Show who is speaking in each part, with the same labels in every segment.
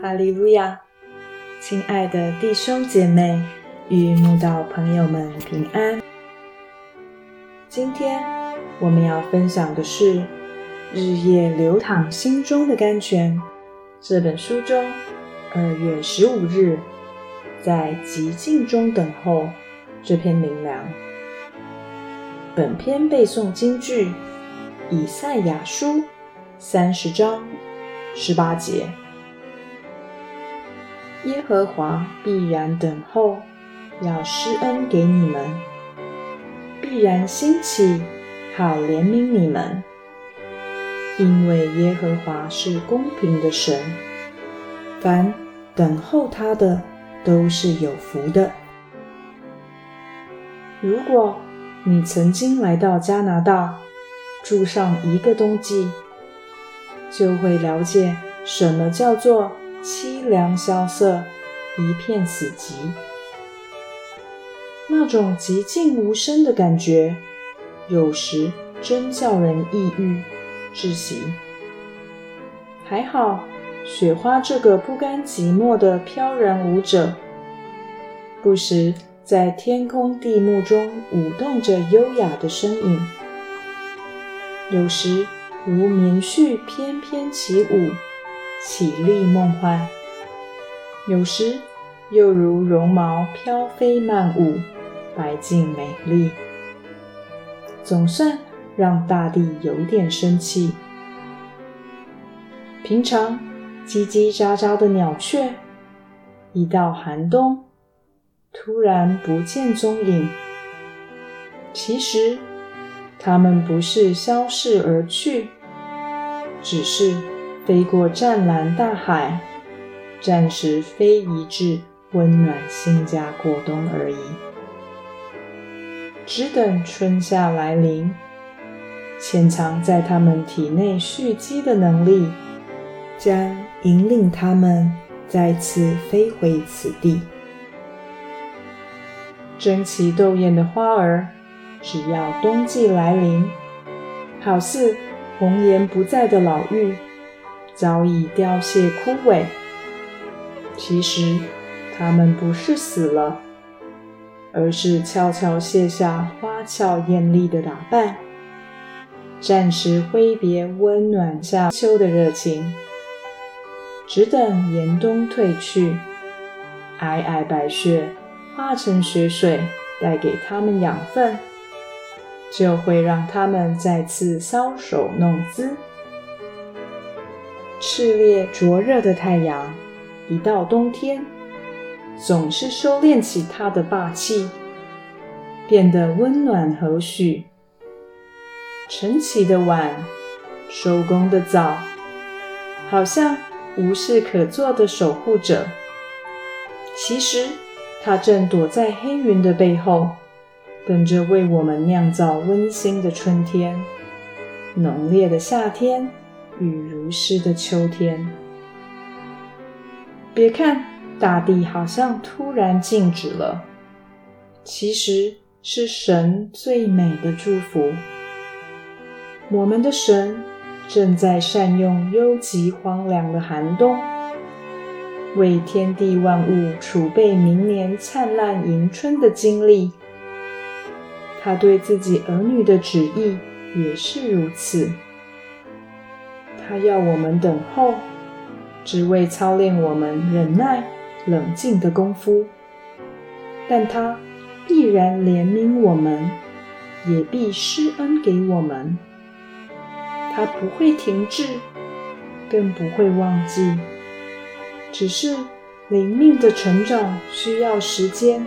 Speaker 1: 哈利路亚！亲爱的弟兄姐妹与慕道朋友们平安。今天我们要分享的是《日夜流淌心中的甘泉》这本书中二月十五日在极静中等候这篇灵粮。本篇背诵京剧以赛亚书三十章十八节。耶和华必然等候，要施恩给你们；必然兴起，好怜悯你们。因为耶和华是公平的神，凡等候他的都是有福的。如果你曾经来到加拿大住上一个冬季，就会了解什么叫做。凄凉萧瑟，一片死寂，那种寂静无声的感觉，有时真叫人抑郁窒息。还好，雪花这个不甘寂寞的飘然舞者，不时在天空地幕中舞动着优雅的身影，有时如棉絮翩翩起舞。绮丽梦幻，有时又如绒毛飘飞漫舞，白净美丽，总算让大地有点生气。平常叽叽喳喳的鸟雀，一到寒冬，突然不见踪影。其实，它们不是消逝而去，只是……飞过湛蓝大海，暂时飞移至温暖新家过冬而已。只等春夏来临，潜藏在他们体内蓄积的能力，将引领他们再次飞回此地。争奇斗艳的花儿，只要冬季来临，好似红颜不在的老妪。早已凋谢枯萎。其实，它们不是死了，而是悄悄卸下花俏艳丽的打扮，暂时挥别温暖夏秋的热情，只等严冬退去，皑皑白雪化成雪水，带给它们养分，就会让它们再次搔首弄姿。炽烈灼热的太阳，一到冬天，总是收敛起它的霸气，变得温暖和煦。晨起的晚，收工的早，好像无事可做的守护者。其实，他正躲在黑云的背后，等着为我们酿造温馨的春天，浓烈的夏天。雨如诗的秋天，别看大地好像突然静止了，其实是神最美的祝福。我们的神正在善用幽极荒凉的寒冬，为天地万物储备明年灿烂迎春的经历。他对自己儿女的旨意也是如此。他要我们等候，只为操练我们忍耐、冷静的功夫。但他必然怜悯我们，也必施恩给我们。他不会停滞，更不会忘记。只是灵命的成长需要时间，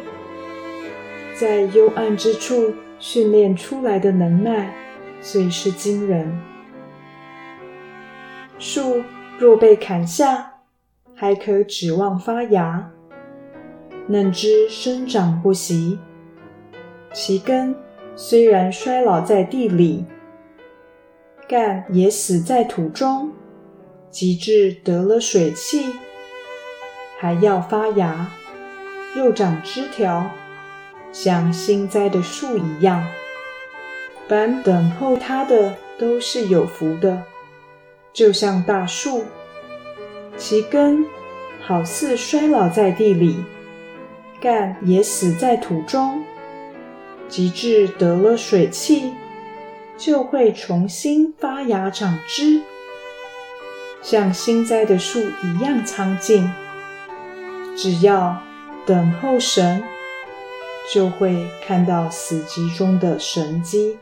Speaker 1: 在幽暗之处训练出来的能耐，最是惊人。树若被砍下，还可指望发芽；嫩枝生长不息，其根虽然衰老在地里，干也死在土中。极至得了水气，还要发芽，又长枝条，像新栽的树一样。凡等候它的，都是有福的。就像大树，其根好似衰老在地里，干也死在土中，及至得了水气，就会重新发芽长枝，像新栽的树一样苍劲。只要等候神，就会看到死寂中的神迹。